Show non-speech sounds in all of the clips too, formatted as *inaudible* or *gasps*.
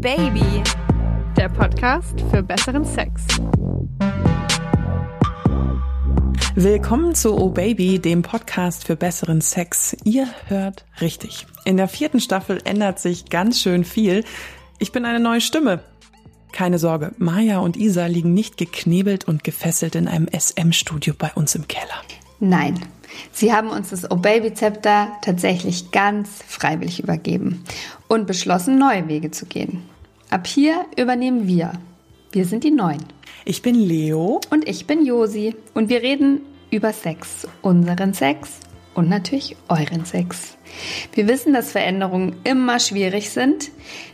Baby, der Podcast für besseren Sex. Willkommen zu Oh Baby, dem Podcast für besseren Sex. Ihr hört richtig. In der vierten Staffel ändert sich ganz schön viel. Ich bin eine neue Stimme. Keine Sorge, Maya und Isa liegen nicht geknebelt und gefesselt in einem SM-Studio bei uns im Keller. Nein, sie haben uns das Oh Baby Zepter tatsächlich ganz freiwillig übergeben und beschlossen, neue Wege zu gehen. Ab hier übernehmen wir. Wir sind die Neuen. Ich bin Leo. Und ich bin Josi. Und wir reden über Sex. Unseren Sex und natürlich euren Sex. Wir wissen, dass Veränderungen immer schwierig sind.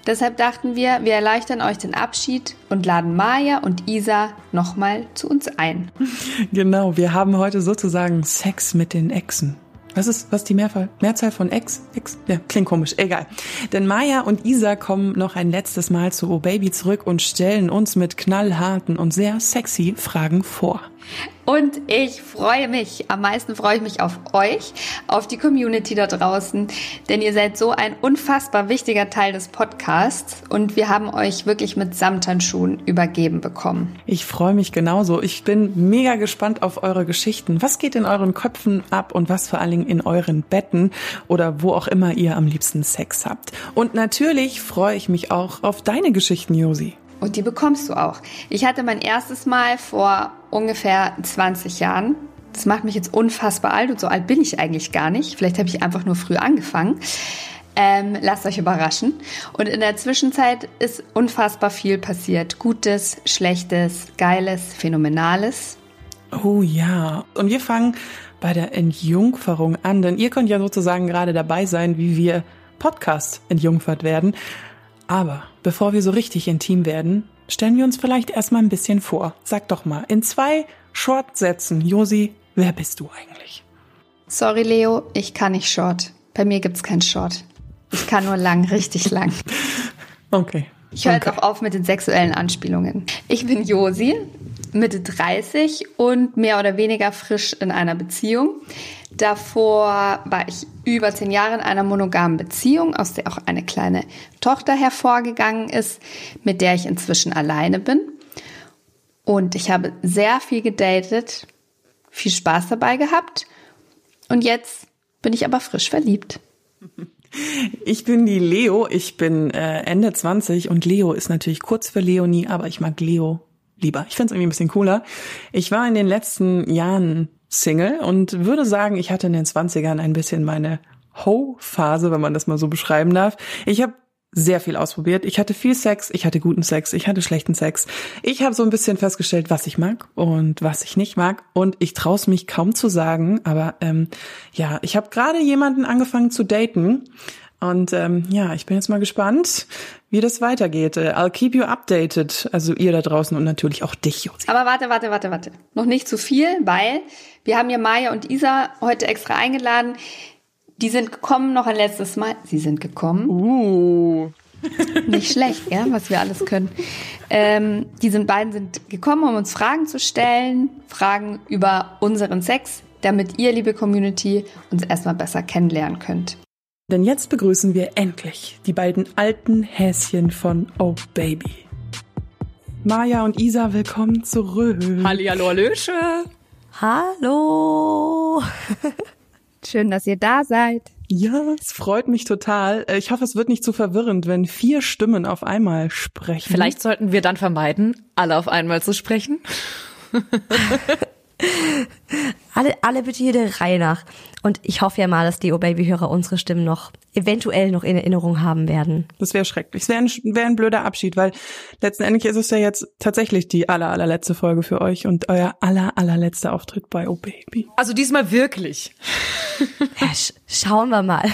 Deshalb dachten wir, wir erleichtern euch den Abschied und laden Maya und Isa nochmal zu uns ein. *laughs* Genau, wir haben heute sozusagen Sex mit den Exen. Was ist, was ist die Mehrzahl, Mehrzahl von Ex? Ex? Ja, klingt komisch, egal. Denn Maya und Isa kommen noch ein letztes Mal zu Oh Baby zurück und stellen uns mit knallharten und sehr sexy Fragen vor. Und ich freue mich, am meisten freue ich mich auf euch, auf die Community da draußen, denn ihr seid so ein unfassbar wichtiger Teil des Podcasts und wir haben euch wirklich mit Samthandschuhen übergeben bekommen. Ich freue mich genauso. Ich bin mega gespannt auf eure Geschichten. Was geht in euren Köpfen ab und was vor allen Dingen in euren Betten oder wo auch immer ihr am liebsten Sex habt. Und natürlich freue ich mich auch auf deine Geschichten, Josi. Und die bekommst du auch. Ich hatte mein erstes Mal vor ungefähr 20 Jahren. Das macht mich jetzt unfassbar alt und so alt bin ich eigentlich gar nicht. Vielleicht habe ich einfach nur früh angefangen. Ähm, lasst euch überraschen. Und in der Zwischenzeit ist unfassbar viel passiert. Gutes, Schlechtes, Geiles, Phänomenales. Oh ja. Und wir fangen bei der Entjungferung an, denn ihr könnt ja sozusagen gerade dabei sein, wie wir Podcast entjungfert werden. Aber bevor wir so richtig intim werden, stellen wir uns vielleicht erstmal ein bisschen vor. Sag doch mal, in zwei Short-Sätzen, Josi, wer bist du eigentlich? Sorry, Leo, ich kann nicht Short. Bei mir gibt's kein Short. Ich kann nur lang, richtig lang. *laughs* Okay. Ich höre okay. jetzt auch auf mit den sexuellen Anspielungen. Ich bin Josi, Mitte 30 und mehr oder weniger frisch in einer Beziehung. Davor war ich über zehn Jahre in einer monogamen Beziehung, aus der auch eine kleine Tochter hervorgegangen ist, mit der ich inzwischen alleine bin. Und ich habe sehr viel gedatet, viel Spaß dabei gehabt. Und jetzt bin ich aber frisch verliebt. *laughs* Ich bin die Leo, ich bin äh, Ende 20 und Leo ist natürlich kurz für Leonie, aber ich mag Leo lieber. Ich finde es irgendwie ein bisschen cooler. Ich war in den letzten Jahren Single und würde sagen, ich hatte in den 20ern ein bisschen meine Ho-Phase, wenn man das mal so beschreiben darf. Ich habe sehr viel ausprobiert. Ich hatte viel Sex, ich hatte guten Sex, ich hatte schlechten Sex. Ich habe so ein bisschen festgestellt, was ich mag und was ich nicht mag. Und ich traue es mich kaum zu sagen, aber ähm, ja, ich habe gerade jemanden angefangen zu daten. Und ähm, ja, ich bin jetzt mal gespannt, wie das weitergeht. Äh, I'll keep you updated. Also ihr da draußen und natürlich auch dich, Josi. Aber warte, warte, warte, warte. Noch nicht zu viel, weil wir haben ja Maya und Isa heute extra eingeladen. Die sind gekommen noch ein letztes Mal. Sie sind gekommen. Uh. Nicht schlecht, ja, was wir alles können. Ähm, die sind beiden sind gekommen, um uns Fragen zu stellen, Fragen über unseren Sex, damit ihr, liebe Community, uns erstmal besser kennenlernen könnt. Denn jetzt begrüßen wir endlich die beiden alten Häschen von Oh Baby. Maja und Isa, willkommen zurück. Hallihallo, Hallöche. Hallo. *laughs* Schön, dass ihr da seid. Ja, es freut mich total. Äh, Ich hoffe, es wird nicht zu verwirrend, wenn vier Stimmen auf einmal sprechen. Vielleicht sollten wir dann vermeiden, alle auf einmal zu sprechen. *laughs* *laughs* Alle, alle bitte hier der Reihe nach. Und ich hoffe ja mal, dass die O-Baby-Hörer unsere Stimmen noch eventuell noch in Erinnerung haben werden. Das wäre schrecklich. Es wäre ein, wär ein blöder Abschied, weil letzten Endes ist es ja jetzt tatsächlich die aller, allerletzte Folge für euch und euer aller, allerletzter Auftritt bei Oh Baby. Also diesmal wirklich. *laughs* Ja, sch schauen wir mal. *laughs*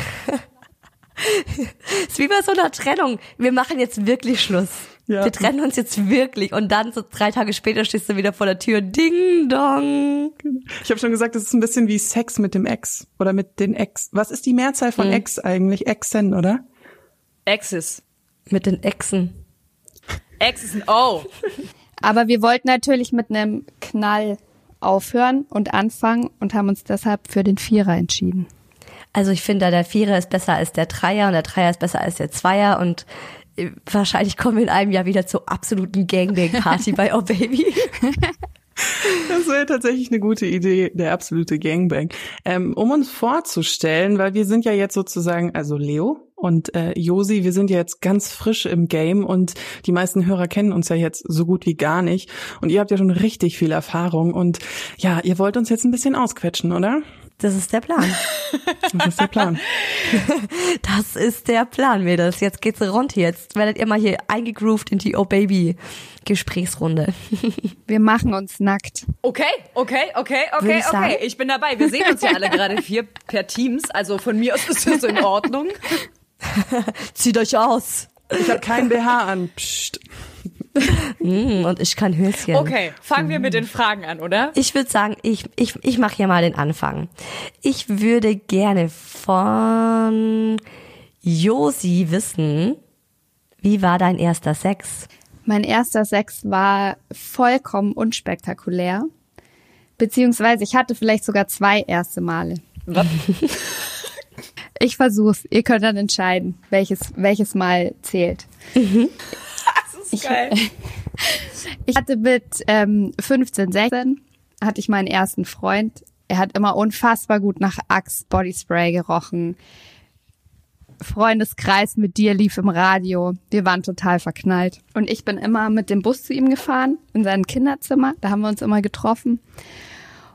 ist wie bei so einer Trennung. Wir machen jetzt wirklich Schluss. Ja. Wir trennen uns jetzt wirklich und dann so drei Tage später stehst du wieder vor der Tür. Ding dong. Ich habe schon gesagt, es ist ein bisschen wie Sex mit dem Ex oder mit den Ex. Was ist die Mehrzahl von Ex eigentlich? Exen, oder? Exes. Mit den Exen. Exes ein O. *laughs* Aber wir wollten natürlich mit einem Knall aufhören und anfangen und haben uns deshalb für den Vierer entschieden. Also ich finde, der Vierer ist besser als der Dreier und der Dreier ist besser als der Zweier und wahrscheinlich kommen wir in einem Jahr wieder zur absoluten Gangbang-Party *laughs* bei Oh Baby. Das wäre tatsächlich eine gute Idee, der absolute Gangbang. Ähm, um uns vorzustellen, weil wir sind ja jetzt sozusagen, also Leo und äh, Josi, wir sind ja jetzt ganz frisch im Game und die meisten Hörer kennen uns ja jetzt so gut wie gar nicht. Und ihr habt ja schon richtig viel Erfahrung und ja, ihr wollt uns jetzt ein bisschen ausquetschen, oder? Das ist der Plan. *laughs* Das ist der Plan. *laughs* Das ist der Plan, Mädels. Jetzt geht's rund. Jetzt werdet ihr mal hier eingegroovt in die Oh Baby Gesprächsrunde. *laughs* Wir machen uns nackt. Okay, okay, okay, okay, ich sagen. okay. Ich bin dabei. Wir sehen uns ja alle gerade hier per Teams. Also von mir aus ist das in Ordnung. Zieht euch aus. Ich habe kein BH an. Psst. *laughs* Mm, und ich kann Höschen. Okay, fangen wir mit den Fragen an, oder? Ich würde sagen, ich, ich, ich mache hier mal den Anfang. Ich würde gerne von Josi wissen, wie war dein erster Sex? Mein erster Sex war vollkommen unspektakulär. Beziehungsweise ich hatte vielleicht sogar zwei erste Male. Was? Ich versuch's. Ihr könnt dann entscheiden, welches, welches Mal zählt. Das ist geil. *laughs* Ich hatte mit ähm, 15, 16 hatte ich meinen ersten Freund. Er hat immer unfassbar gut nach Axe Bodyspray gerochen. Freundeskreis mit dir lief im Radio. Wir waren total verknallt. Und ich bin immer mit dem Bus zu ihm gefahren, in sein Kinderzimmer. Da haben wir uns immer getroffen.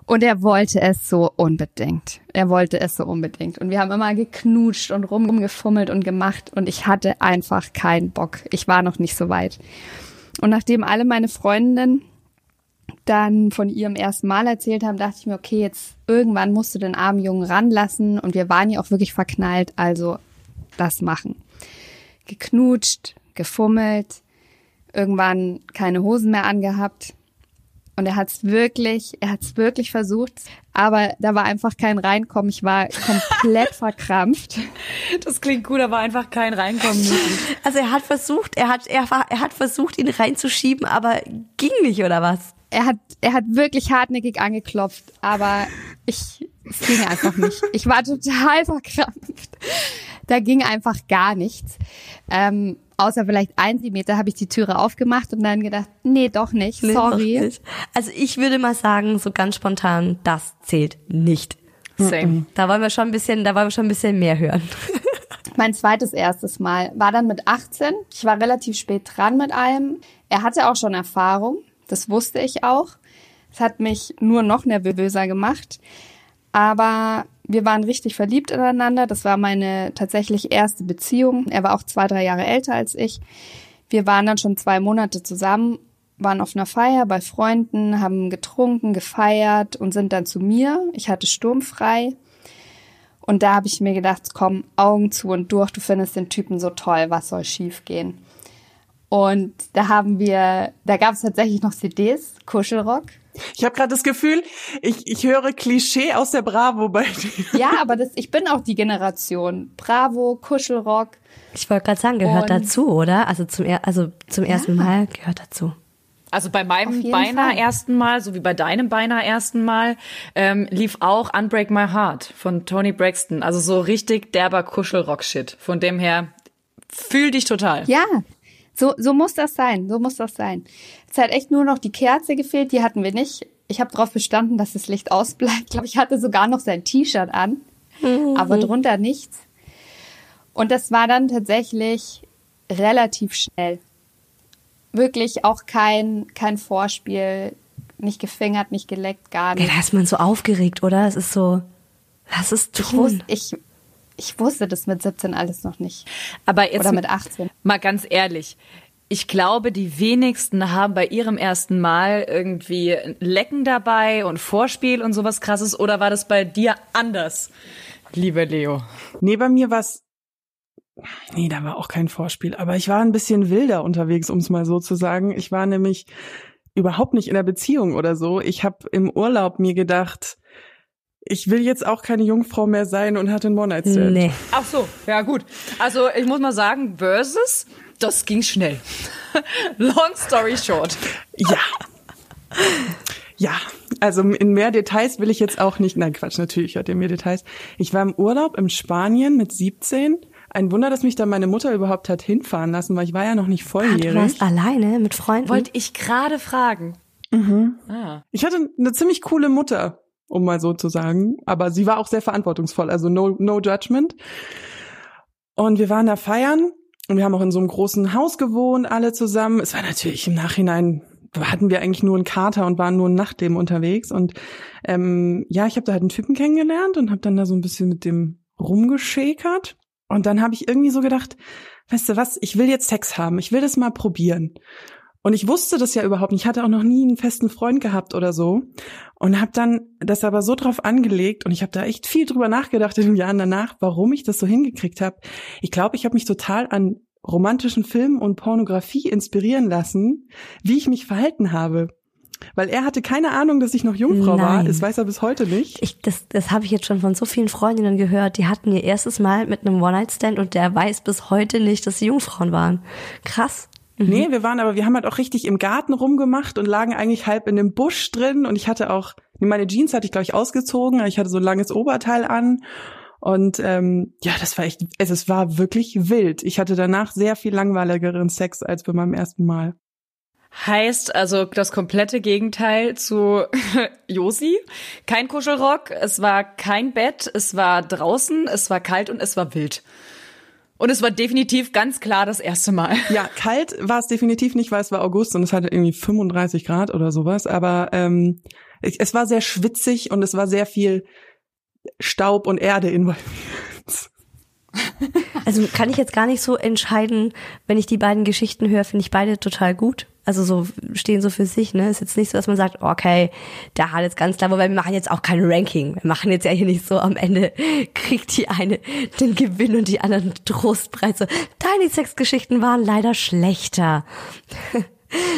Und er wollte es so unbedingt. Er wollte es so unbedingt. Und wir haben immer geknutscht und rumgefummelt und gemacht. Und ich hatte einfach keinen Bock. Ich war noch nicht so weit. Und nachdem alle meine Freundinnen dann von ihrem ersten Mal erzählt haben, dachte ich mir, okay, jetzt irgendwann musst du den armen Jungen ranlassen. Und wir waren ja auch wirklich verknallt, also das machen. Geknutscht, gefummelt, irgendwann keine Hosen mehr angehabt. Und er hat es wirklich, er hat es wirklich versucht, aber da war einfach kein Reinkommen. Ich war komplett *laughs* verkrampft. Das klingt gut, aber einfach kein Reinkommen möglich. Also er hat versucht, er hat, er, er hat versucht, ihn reinzuschieben, aber ging nicht, oder was? Er hat, er hat wirklich hartnäckig angeklopft, aber ich, es ging einfach nicht. Ich war total *laughs* verkrampft. Da ging einfach gar nichts. Ähm, außer vielleicht ein Zentimeter habe ich die Türe aufgemacht und dann gedacht, nee, doch nicht, Nee, sorry. noch nicht. Also ich würde mal sagen, so ganz spontan, das zählt nicht. Same. Da wollen wir schon ein bisschen, da wollen wir schon ein bisschen mehr hören. *laughs* Mein zweites erstes Mal war dann mit 18. Ich war relativ spät dran mit allem. Er hatte auch schon Erfahrung. Das wusste ich auch. Es hat mich nur noch nervöser gemacht. Aber wir waren richtig verliebt ineinander. Das war meine tatsächlich erste Beziehung. Er war auch zwei, drei Jahre älter als ich. Wir waren dann schon zwei Monate zusammen, waren auf einer Feier bei Freunden, haben getrunken, gefeiert und sind dann zu mir. Ich hatte sturmfrei. Und da habe ich mir gedacht, komm, Augen zu und durch, du findest den Typen so toll, was soll schiefgehen? Und da haben wir, da gab es tatsächlich noch CDs, Kuschelrock. Ich habe gerade das Gefühl, ich, ich höre Klischee aus der Bravo bei dir. Ja, aber das, ich bin auch die Generation. Bravo, Kuschelrock. Ich wollte gerade sagen, gehört Und- dazu, oder? Also zum, er also zum ersten Mal gehört dazu. Also bei meinem beinahe Fall. ersten Mal, so wie bei deinem beinahe ersten Mal, ähm, lief auch Unbreak My Heart von Tony Braxton. Also so richtig derber Kuschelrock-Shit. Von dem her, fühl dich total. Ja, so, so muss das sein, so muss das sein. Es hat echt nur noch die Kerze gefehlt, die hatten wir nicht. Ich habe darauf bestanden, dass das Licht ausbleibt. Ich glaube, ich hatte sogar noch sein T-Shirt an, aber drunter nichts. Und das war dann tatsächlich relativ schnell. Wirklich auch kein, kein Vorspiel, nicht gefingert, nicht geleckt, gar Ja, nicht. da ist man so aufgeregt, oder? Es ist so, lass es Ich wusste, tun. ich, ich wusste das mit 17 alles noch nicht. Aber jetzt Oder mit 18. mal ganz ehrlich. Ich glaube, die wenigsten haben bei ihrem ersten Mal irgendwie ein Lecken dabei und Vorspiel und sowas krasses. Oder war das bei dir anders, lieber Leo? Nee, bei mir war's. Nee, da war auch kein Vorspiel. Aber ich war ein bisschen wilder unterwegs, um es mal so zu sagen. Ich war nämlich überhaupt nicht in der Beziehung oder so. Ich habe im Urlaub mir gedacht, ich will jetzt auch keine Jungfrau mehr sein und hatte einen One-Night-Stand. Nee. Ach so, ja gut. Also ich muss mal sagen, Versus, das ging schnell. *laughs* Long story short. Ja. Ja, also in mehr Details will ich jetzt auch nicht. Nein, Quatsch, natürlich hört ihr mehr Details. Ich war im Urlaub in Spanien mit 17, Ein Wunder, dass mich da meine Mutter überhaupt hat hinfahren lassen, weil ich war ja noch nicht Ah, du volljährig. warst alleine mit Freunden? Wollte ich gerade fragen. Ah. Ich hatte eine ziemlich coole Mutter, um mal so zu sagen, aber sie war auch sehr verantwortungsvoll, also no, no judgment. Und wir waren da feiern und wir haben auch in so einem großen Haus gewohnt, alle zusammen. Es war natürlich im Nachhinein, hatten wir eigentlich nur einen Kater und waren nur Nachtleben unterwegs. Und ähm, ja, ich habe da halt einen Typen kennengelernt und habe dann da so ein bisschen mit dem rumgeschäkert. Und dann habe ich irgendwie so gedacht, weißt du was, ich will jetzt Sex haben, ich will das mal probieren. Und ich wusste das ja überhaupt nicht. Ich hatte auch noch nie einen festen Freund gehabt oder so. Und habe dann das aber so drauf angelegt und ich habe da echt viel drüber nachgedacht in den Jahren danach, warum ich das so hingekriegt habe. Ich glaube, ich habe mich total an romantischen Filmen und Pornografie inspirieren lassen, wie ich mich verhalten habe. Weil er hatte keine Ahnung, dass ich noch Jungfrau war. Nein. Das weiß er bis heute nicht. Ich, das das habe ich jetzt schon von so vielen Freundinnen gehört. Die hatten ihr erstes Mal mit einem One-Night-Stand und der weiß bis heute nicht, dass sie Jungfrauen waren. Krass. Nee, wir waren aber, wir haben halt auch richtig im Garten rumgemacht und lagen eigentlich halb in dem Busch drin und ich hatte auch, meine Jeans hatte ich, glaube ich, ausgezogen, ich hatte so ein langes Oberteil an und ähm, ja, das war echt, es, es war wirklich wild. Ich hatte danach sehr viel langweiligeren Sex als bei meinem ersten Mal. Heißt also das komplette Gegenteil zu *laughs* Josi. Kein Kuschelrock, es war kein Bett, es war draußen, es war kalt und es war wild. Und es war definitiv ganz klar das erste Mal. *laughs* Ja, kalt war es definitiv nicht, weil es war August und es hatte irgendwie 35 Grad oder sowas, aber ähm, es, es war sehr schwitzig und es war sehr viel Staub und Erde involviert. Also kann ich jetzt gar nicht so entscheiden, wenn ich die beiden Geschichten höre, finde ich beide total gut. Also so stehen so für sich, ne? Ist jetzt nicht so, dass man sagt, okay, der hat jetzt ganz klar, wobei wir machen jetzt auch kein Ranking. Wir machen jetzt ja hier nicht so am Ende *laughs* kriegt die eine den Gewinn und die anderen Trostpreise. Deine Sexgeschichten waren leider schlechter. *laughs*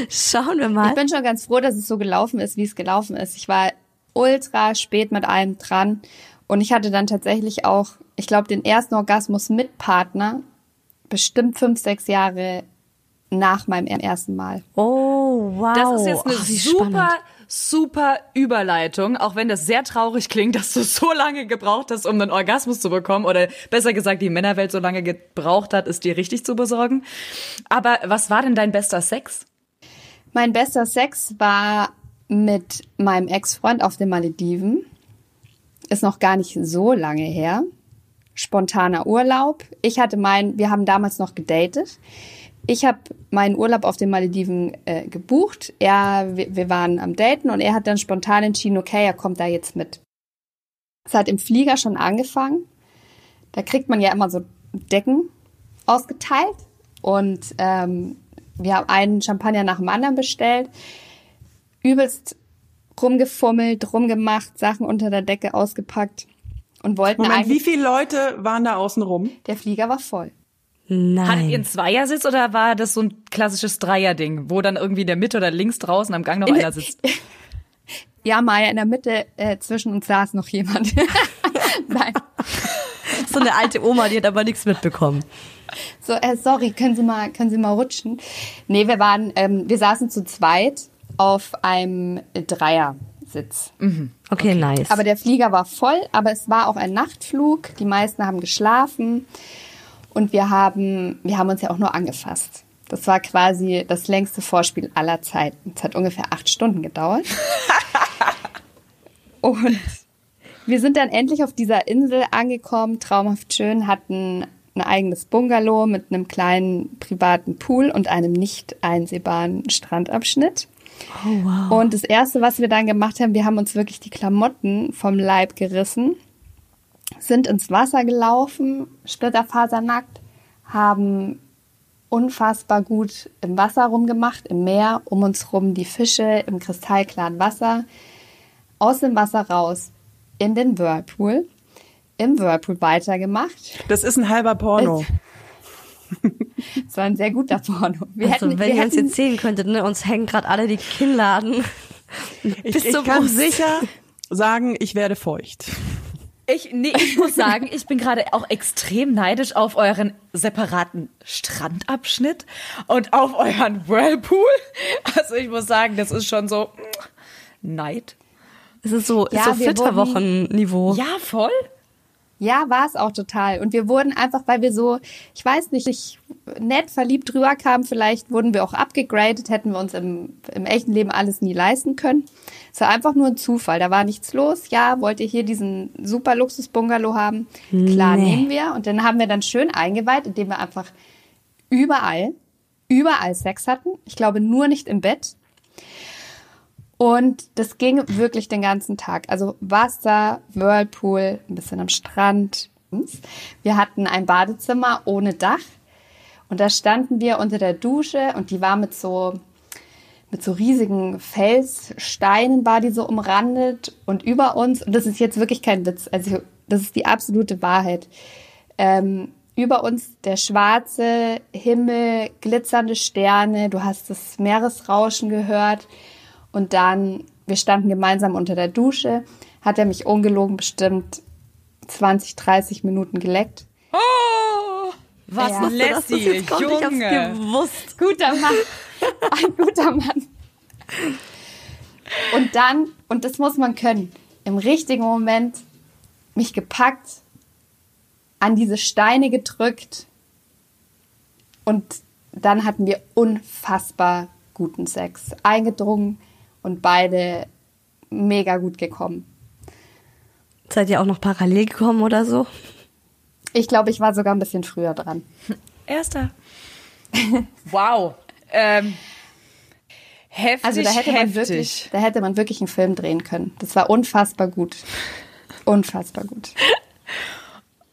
Schauen wir mal. Ich bin schon ganz froh, dass es so gelaufen ist, wie es gelaufen ist. Ich war ultra spät mit allem dran und ich hatte dann tatsächlich auch, ich glaube, den ersten Orgasmus mit Partner bestimmt fünf, sechs Jahre nach meinem ersten Mal. Oh, wow. Das ist jetzt eine Ach, super, spannend. super Überleitung, auch wenn das sehr traurig klingt, dass du so lange gebraucht hast, um einen Orgasmus zu bekommen, oder besser gesagt, die Männerwelt so lange gebraucht hat, es dir richtig zu besorgen. Aber was war denn dein bester Sex? Mein bester Sex war mit meinem Ex-Freund auf den Malediven. Ist noch gar nicht so lange her. Spontaner Urlaub. Ich hatte meinen, wir haben damals noch gedatet. Ich habe meinen Urlaub auf den Malediven äh, gebucht. Er, wir, wir waren am Daten und er hat dann spontan entschieden, okay, er kommt da jetzt mit. Es hat im Flieger schon angefangen. Da kriegt man ja immer so Decken ausgeteilt und ähm, wir haben einen Champagner nach dem anderen bestellt, übelst rumgefummelt, rumgemacht, Sachen unter der Decke ausgepackt und wollten Moment, wie viele Leute waren da außen rum? Der Flieger war voll. Hattet ihr Nein. einen Zweiersitz oder war das so ein klassisches Dreierding, wo dann irgendwie in der Mitte oder links draußen am Gang noch einer sitzt? *laughs* Ja, Maya, in der Mitte äh, zwischen uns saß noch jemand. *laughs* Nein. So eine alte Oma, die hat aber nichts mitbekommen. So, äh, sorry, können Sie mal, können Sie mal rutschen? Nee, wir waren, ähm, wir saßen zu zweit auf einem Dreiersitz. Okay, nice. Aber der Flieger war voll, aber es war auch ein Nachtflug. Die meisten haben geschlafen und wir haben, wir haben uns ja auch nur angefasst. Das war quasi das längste Vorspiel aller Zeiten. Es hat ungefähr acht Stunden gedauert. *laughs* und wir sind dann endlich auf dieser Insel angekommen, traumhaft schön, hatten ein eigenes Bungalow mit einem kleinen privaten Pool und einem nicht einsehbaren Strandabschnitt. oh, wow. Und das Erste, was wir dann gemacht haben, wir haben uns wirklich die Klamotten vom Leib gerissen, sind ins Wasser gelaufen, splitterfasernackt, haben unfassbar gut im Wasser rumgemacht, im Meer, um uns rum die Fische im kristallklaren Wasser, aus dem Wasser raus in den Whirlpool, im Whirlpool weitergemacht. Das ist ein halber Porno. Es *laughs* war ein sehr guter Porno. Wir also, hätten, wenn wir ihr uns jetzt sehen könntet, ne, uns hängen gerade alle die Kinnladen. Ich, bis ich zur kann sicher sagen, ich werde feucht. Ich, nee, ich muss sagen, ich bin gerade auch extrem neidisch auf euren separaten Strandabschnitt und auf euren Whirlpool. Also ich muss sagen, das ist schon so Neid. Es ist so, Ja, ist so Flitterwochen-Niveau. Ja, voll. Ja, war es auch total. Und wir wurden einfach, weil wir so, ich weiß nicht, ich nett verliebt drüber kamen, vielleicht wurden wir auch abgegradet, hätten wir uns im, im echten Leben alles nie leisten können. Es war einfach nur ein Zufall. Da war nichts los. Ja, wollt ihr hier diesen super Luxus-Bungalow haben? Klar, Nee. nehmen wir. Und dann haben wir dann schön eingeweiht, indem wir einfach überall, überall Sex hatten. Ich glaube nur nicht im Bett. Und das ging wirklich den ganzen Tag. Also Wasser, Whirlpool, ein bisschen am Strand. Wir hatten ein Badezimmer ohne Dach. Und da standen wir unter der Dusche und die war mit so, mit so riesigen Felssteinen war die so umrandet und über uns, und das ist jetzt wirklich kein Witz, also das ist die absolute Wahrheit, ähm, über uns der schwarze Himmel, glitzernde Sterne, du hast das Meeresrauschen gehört und dann, wir standen gemeinsam unter der Dusche, hat er mich ungelogen bestimmt 20, 30 Minuten geleckt. Was Ja. Das Lassie, jetzt kommt, ich hab's Junge. gewusst. Guter Mann. *laughs* Ein guter Mann. Und dann, und das muss man können, im richtigen Moment mich gepackt, an diese Steine gedrückt und dann hatten wir unfassbar guten Sex. Eingedrungen und beide mega gut gekommen. Seid ihr auch noch parallel gekommen oder so? Ich glaube, ich war sogar ein bisschen früher dran. Erster. *laughs* wow. Ähm, heftig, Also da hätte man heftig. wirklich, da hätte man wirklich einen Film drehen können. Das war unfassbar gut. Unfassbar gut.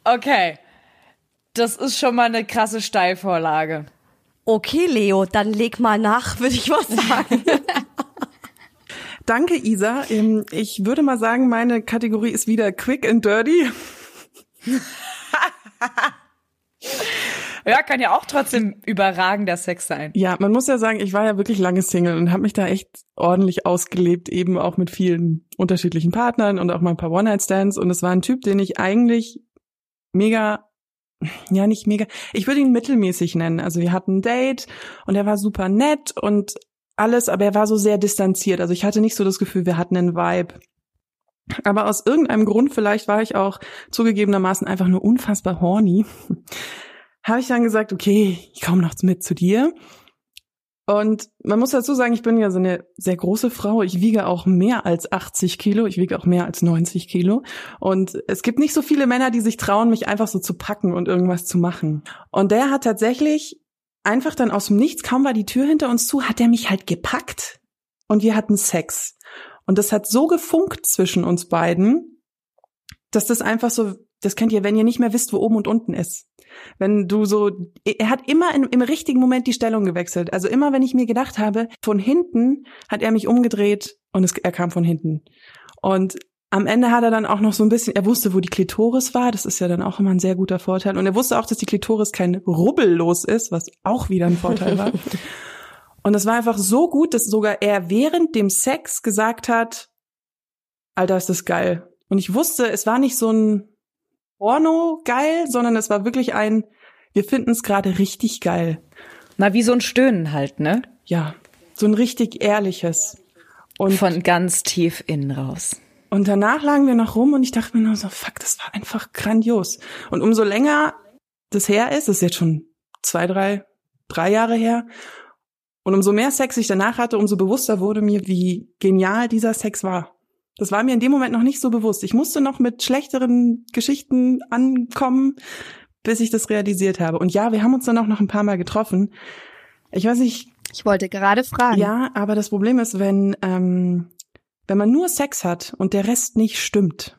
Okay. Das ist schon mal eine krasse Steilvorlage. Okay, Leo, dann leg mal nach, würde ich mal *laughs* sagen. Danke, Isa. Ähm, Ich würde mal sagen, meine Kategorie ist wieder quick and dirty. Ja, kann ja auch trotzdem überragender Sex sein. Ja, man muss ja sagen, ich war ja wirklich lange Single und habe mich da echt ordentlich ausgelebt, eben auch mit vielen unterschiedlichen Partnern und auch mal ein paar One-Night-Stands. Und es war ein Typ, den ich eigentlich mega, ja nicht mega, ich würde ihn mittelmäßig nennen. Also wir hatten ein Date und er war super nett und alles, aber er war so sehr distanziert. Also ich hatte nicht so das Gefühl, wir hatten einen Vibe. Aber aus irgendeinem Grund, vielleicht war ich auch zugegebenermaßen einfach nur unfassbar horny, *laughs* habe ich dann gesagt, okay, ich komme noch mit zu dir. Und man muss dazu sagen, ich bin ja so eine sehr große Frau. Ich wiege auch mehr als 80 Kilo. Ich wiege auch mehr als 90 Kilo. Und es gibt nicht so viele Männer, die sich trauen, mich einfach so zu packen und irgendwas zu machen. Und der hat tatsächlich einfach dann aus dem Nichts, kaum war die Tür hinter uns zu, hat er mich halt gepackt. Und wir hatten Sex. Und das hat so gefunkt zwischen uns beiden, dass das einfach so, das kennt ihr, wenn ihr nicht mehr wisst, wo oben und unten ist. Wenn du so, er hat immer in, im richtigen Moment die Stellung gewechselt. Also immer, wenn ich mir gedacht habe, von hinten hat er mich umgedreht und es, er kam von hinten. Und am Ende hat er dann auch noch so ein bisschen, er wusste, wo die Klitoris war. Das ist ja dann auch immer ein sehr guter Vorteil. Und er wusste auch, dass die Klitoris kein rubbellos ist, was auch wieder ein Vorteil war. *laughs* Und es war einfach so gut, dass sogar er während dem Sex gesagt hat, Alter, ist das geil. Und ich wusste, es war nicht so ein Porno geil, sondern es war wirklich ein, wir finden es gerade richtig geil. Na, wie so ein Stöhnen halt, ne? Ja, so ein richtig ehrliches. Und, Von ganz tief innen raus. Und danach lagen wir noch rum und ich dachte mir nur so, fuck, das war einfach grandios. Und umso länger das her ist, das ist jetzt schon zwei, drei, drei Jahre her, und umso mehr Sex ich danach hatte, umso bewusster wurde mir, wie genial dieser Sex war. Das war mir in dem Moment noch nicht so bewusst. Ich musste noch mit schlechteren Geschichten ankommen, bis ich das realisiert habe. Und ja, wir haben uns dann auch noch ein paar Mal getroffen. Ich weiß nicht, Ich wollte gerade fragen. ja, aber das Problem ist, wenn, ähm, wenn man nur Sex hat und der Rest nicht stimmt,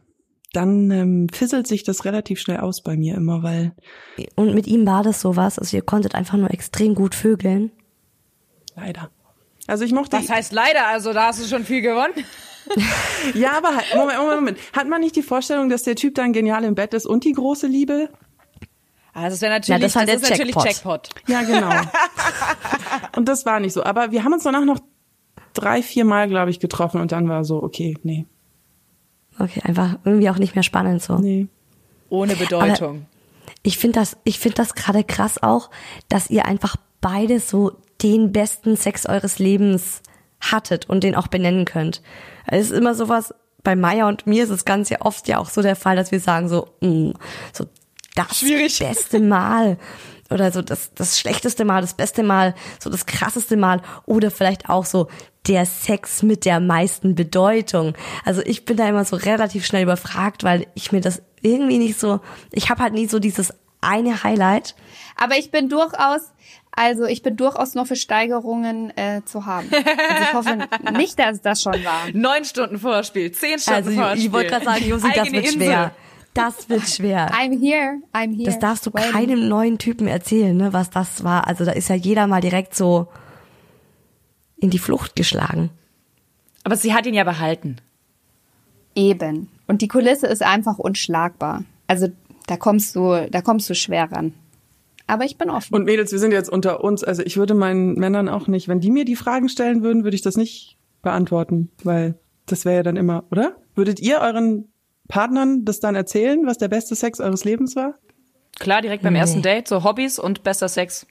dann ähm, fisselt sich das relativ schnell aus bei mir immer, weil Und mit ihm war das sowas, also ihr konntet einfach nur extrem gut vögeln. leider. Also ich mochte. Was heißt leider? Also da hast du schon viel gewonnen. *laughs* Ja, aber halt, Moment, Moment, Moment. Hat man nicht die Vorstellung, dass der Typ dann genial im Bett ist und die große Liebe? Also das wäre natürlich, das ist halt das der ist natürlich Jackpot. Jackpot. Ja, genau. *laughs* und das war nicht so. Aber wir haben uns danach noch drei, vier Mal, glaube ich, getroffen und dann war so, okay, nee, Okay, einfach irgendwie auch nicht mehr spannend so. nee. Ohne Bedeutung. Ich finde das, ich finde das gerade krass auch, dass ihr einfach beide so den besten Sex eures Lebens hattet und den auch benennen könnt. Es ist immer sowas, bei Maya und mir ist es ganz ja oft ja auch so der Fall, dass wir sagen so, mh, so das Schwierig. *laughs* beste Mal oder so das, das schlechteste Mal, das beste Mal, so das krasseste Mal oder vielleicht auch so der Sex mit der meisten Bedeutung. Also ich bin da immer so relativ schnell überfragt, weil ich mir das irgendwie nicht so, ich habe halt nie so dieses eine Highlight. Aber ich bin durchaus, also ich bin durchaus noch für Steigerungen äh, zu haben. Also ich hoffe *laughs* nicht, dass das schon war. Neun Stunden Vorspiel, zehn Stunden Also Vorspiel. ich wollte gerade sagen, Josi, das wird Insel. schwer. Das wird schwer. I'm here, I'm here. Das darfst du Waiting. keinem neuen Typen erzählen, ne, was das war. Also da ist ja jeder mal direkt so in die Flucht geschlagen. Aber sie hat ihn ja behalten. Eben. Und die Kulisse ist einfach unschlagbar. Also da kommst du, da kommst du schwer ran. Aber ich bin offen. Und Mädels, wir sind jetzt unter uns. Also ich würde meinen Männern auch nicht, wenn die mir die Fragen stellen würden, würde ich das nicht beantworten, weil das wäre ja dann immer, oder? Würdet ihr euren Partnern das dann erzählen, was der beste Sex eures Lebens war? Klar, direkt beim Nee. ersten Date, so Hobbys und bester Sex.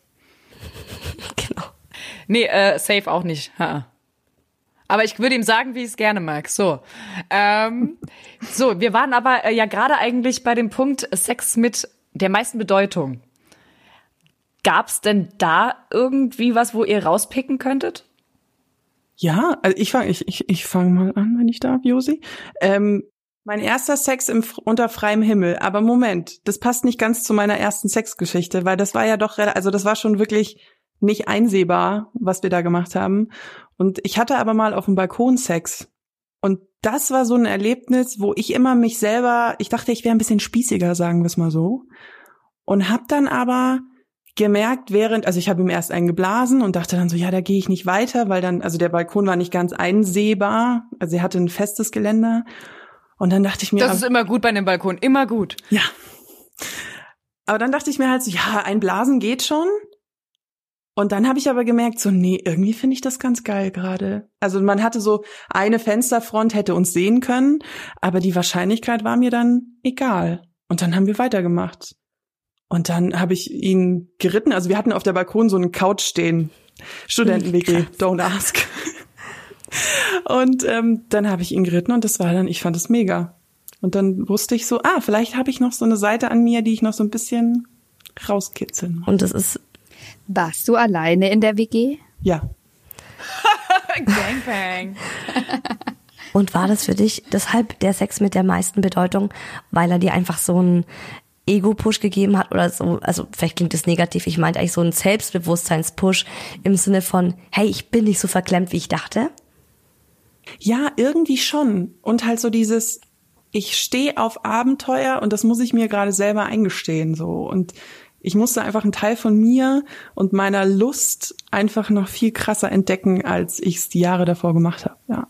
Nee, äh, safe auch nicht. Ha. Aber ich würde ihm sagen, wie ich es gerne mag. So. Ähm, *laughs* so, wir waren aber äh, ja gerade eigentlich bei dem Punkt Sex mit der meisten Bedeutung. Gab's denn da irgendwie was, wo ihr rauspicken könntet? Ja, also ich fange ich, ich, ich fang mal an, wenn ich darf, Josi. Ähm, mein erster Sex im, unter freiem Himmel. Aber Moment, das passt nicht ganz zu meiner ersten Sexgeschichte, weil das war ja doch, also das war schon wirklich nicht einsehbar, was wir da gemacht haben. Und ich hatte aber mal auf dem Balkon Sex. Und das war so ein Erlebnis, wo ich immer mich selber, ich dachte, ich wäre ein bisschen spießiger, sagen wir es mal so. Und hab dann aber gemerkt, während, also ich habe ihm erst einen geblasen und dachte dann so, ja, da gehe ich nicht weiter, weil dann, also der Balkon war nicht ganz einsehbar, also er hatte ein festes Geländer. Und dann dachte ich mir, Das ist immer gut bei einem Balkon, immer gut. ja. Aber dann dachte ich mir halt so, ja, ein Blasen geht schon. Und dann habe ich aber gemerkt, so, nee, irgendwie finde ich das ganz geil gerade. Also man hatte so eine Fensterfront, hätte uns sehen können, aber die Wahrscheinlichkeit war mir dann egal. Und dann haben wir weitergemacht. Und dann habe ich ihn geritten. Also wir hatten auf der Balkon so einen Couch stehen. Studenten-WG, don't ask. *laughs* Und ähm, dann habe ich ihn geritten und das war dann, ich fand es mega. Und dann wusste ich so, ah, vielleicht habe ich noch so eine Seite an mir, die ich noch so ein bisschen rauskitzeln muss. Und es ist Warst du alleine in der WG? Ja. *laughs* Gangbang. *laughs* Und war das für dich deshalb der Sex mit der meisten Bedeutung, weil er dir einfach so einen Ego-Push gegeben hat oder so, also vielleicht klingt das negativ, ich meinte eigentlich so einen Selbstbewusstseins-Push im Sinne von, hey, ich bin nicht so verklemmt, wie ich dachte? Ja, irgendwie schon. Und halt so dieses, ich stehe auf Abenteuer und das muss ich mir gerade selber eingestehen, so. Und ich musste einfach einen Teil von mir und meiner Lust einfach noch viel krasser entdecken, als ich es die Jahre davor gemacht habe. Ja.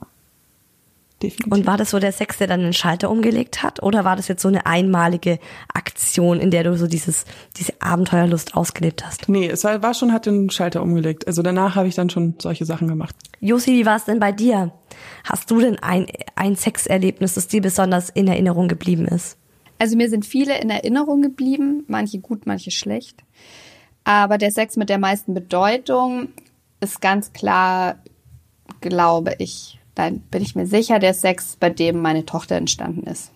Definitiv. Und war das so der Sex, der dann den Schalter umgelegt hat? Oder war das jetzt so eine einmalige Aktion, in der du so dieses, diese Abenteuerlust ausgelebt hast? nee, es war, war schon, hat den Schalter umgelegt. Also danach habe ich dann schon solche Sachen gemacht. Josi, wie war es denn bei dir? Hast du denn ein, ein Sexerlebnis, das dir besonders in Erinnerung geblieben ist? Also mir sind viele in Erinnerung geblieben, manche gut, manche schlecht. Aber der Sex mit der meisten Bedeutung ist ganz klar, glaube ich, dann bin ich mir sicher, der Sex, bei dem meine Tochter entstanden ist.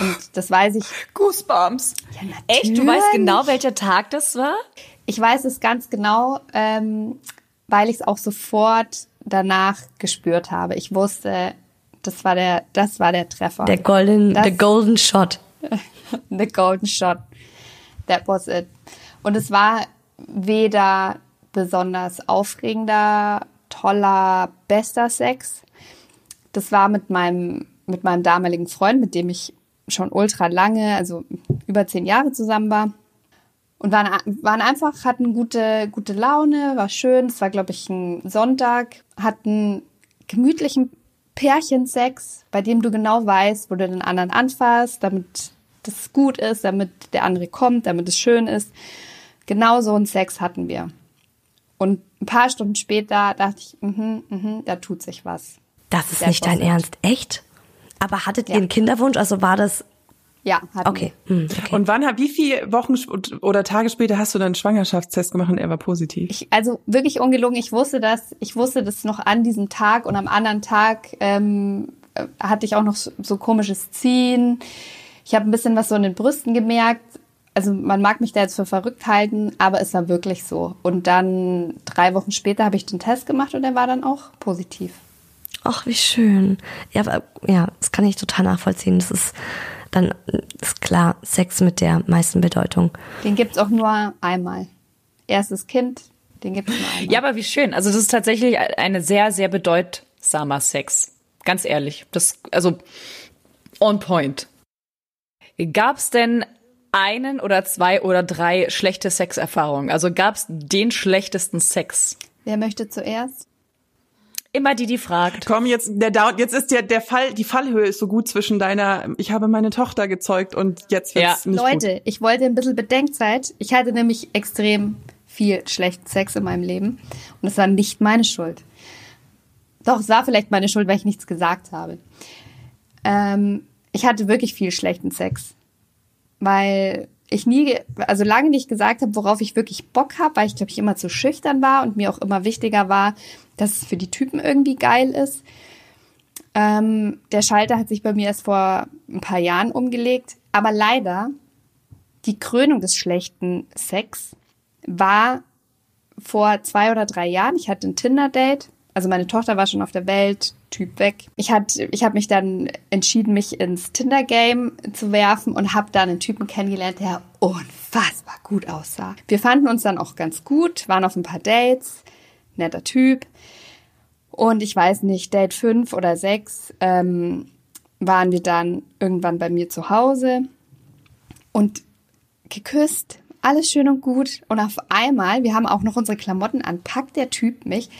Und das weiß ich. Goosebumps. Ja. Echt? Du weißt genau, welcher Tag das war? Ich weiß es ganz genau, ähm, weil ich es auch sofort danach gespürt habe. Ich wusste, das war der, das war der Treffer. Der golden, Das- the golden shot. *laughs* The golden shot. That was it. Und es war weder besonders aufregender, toller, bester Sex. Das war mit meinem, mit meinem damaligen Freund, mit dem ich schon ultra lange, also über zehn Jahre zusammen war. Und waren, waren einfach, hatten gute, gute Laune, war schön. Es war, glaube ich, ein Sonntag, hatten gemütlichen Pärchensex, bei dem du genau weißt, wo du den anderen anfasst, damit das gut ist, damit der andere kommt, damit es schön ist. Genau so einen Sex hatten wir. Und ein paar Stunden später dachte ich, mhm, mhm, da tut sich was. Das ist Sehr nicht dein. Ernst. Echt? Aber hattet ihr Ja. einen Kinderwunsch? Also war das, Ja, hatten okay. Hm, okay. Und wann, wie viele Wochen oder Tage später hast du dann einen Schwangerschaftstest gemacht und er war positiv? ich, also wirklich ungelogen, ich wusste das, ich wusste das noch an diesem Tag und am anderen Tag ähm, äh, hatte ich auch noch so, so komisches Ziehen. Ich habe ein bisschen was so in den Brüsten gemerkt. Also man mag mich da jetzt für verrückt halten, aber es war wirklich so. Und dann drei Wochen später habe ich den Test gemacht und der war dann auch positiv. Ach, wie schön. Ja, aber, ja, das kann ich total nachvollziehen. Das ist dann ist klar Sex mit der meisten Bedeutung. Den gibt's auch nur einmal. Erstes Kind, den gibt's nur einmal. Ja, aber wie schön. Also das ist tatsächlich eine sehr, sehr bedeutsamer Sex. Ganz ehrlich. Das, also on point. Gab's denn einen oder zwei oder drei schlechte Sexerfahrungen? Also gab's den schlechtesten Sex? Wer möchte zuerst? Immer die, die fragt. Komm, jetzt, der dauert, jetzt ist der, der Fall, die Fallhöhe ist so gut zwischen deiner, ich habe meine Tochter gezeugt und jetzt wird's Ja. nicht Leute, gut. ich wollte ein bisschen Bedenkzeit. Ich hatte nämlich extrem viel schlechten Sex in meinem Leben. Und es war nicht meine Schuld. Doch, es war vielleicht meine Schuld, weil ich nichts gesagt habe. Ähm, ich hatte wirklich viel schlechten Sex. Weil ich nie, also lange nicht gesagt habe, worauf ich wirklich Bock habe, weil ich glaube ich immer zu schüchtern war und mir auch immer wichtiger war, dass es für die Typen irgendwie geil ist. Ähm, der Schalter hat sich bei mir erst vor ein paar Jahren umgelegt. Aber leider, die Krönung des schlechten Sex war vor zwei oder drei Jahren. Ich hatte ein Tinder-Date. Also meine Tochter war schon auf der Welt, Typ weg. Ich, hatte, ich habe mich dann entschieden, mich ins Tinder-Game zu werfen und habe dann einen Typen kennengelernt, der unfassbar gut aussah. Wir fanden uns dann auch ganz gut, waren auf ein paar Dates, netter Typ. Und ich weiß nicht, Date 5 oder 6 ähm, waren wir dann irgendwann bei mir zu Hause und geküsst, alles schön und gut. Und auf einmal, wir haben auch noch unsere Klamotten an, packt der Typ mich,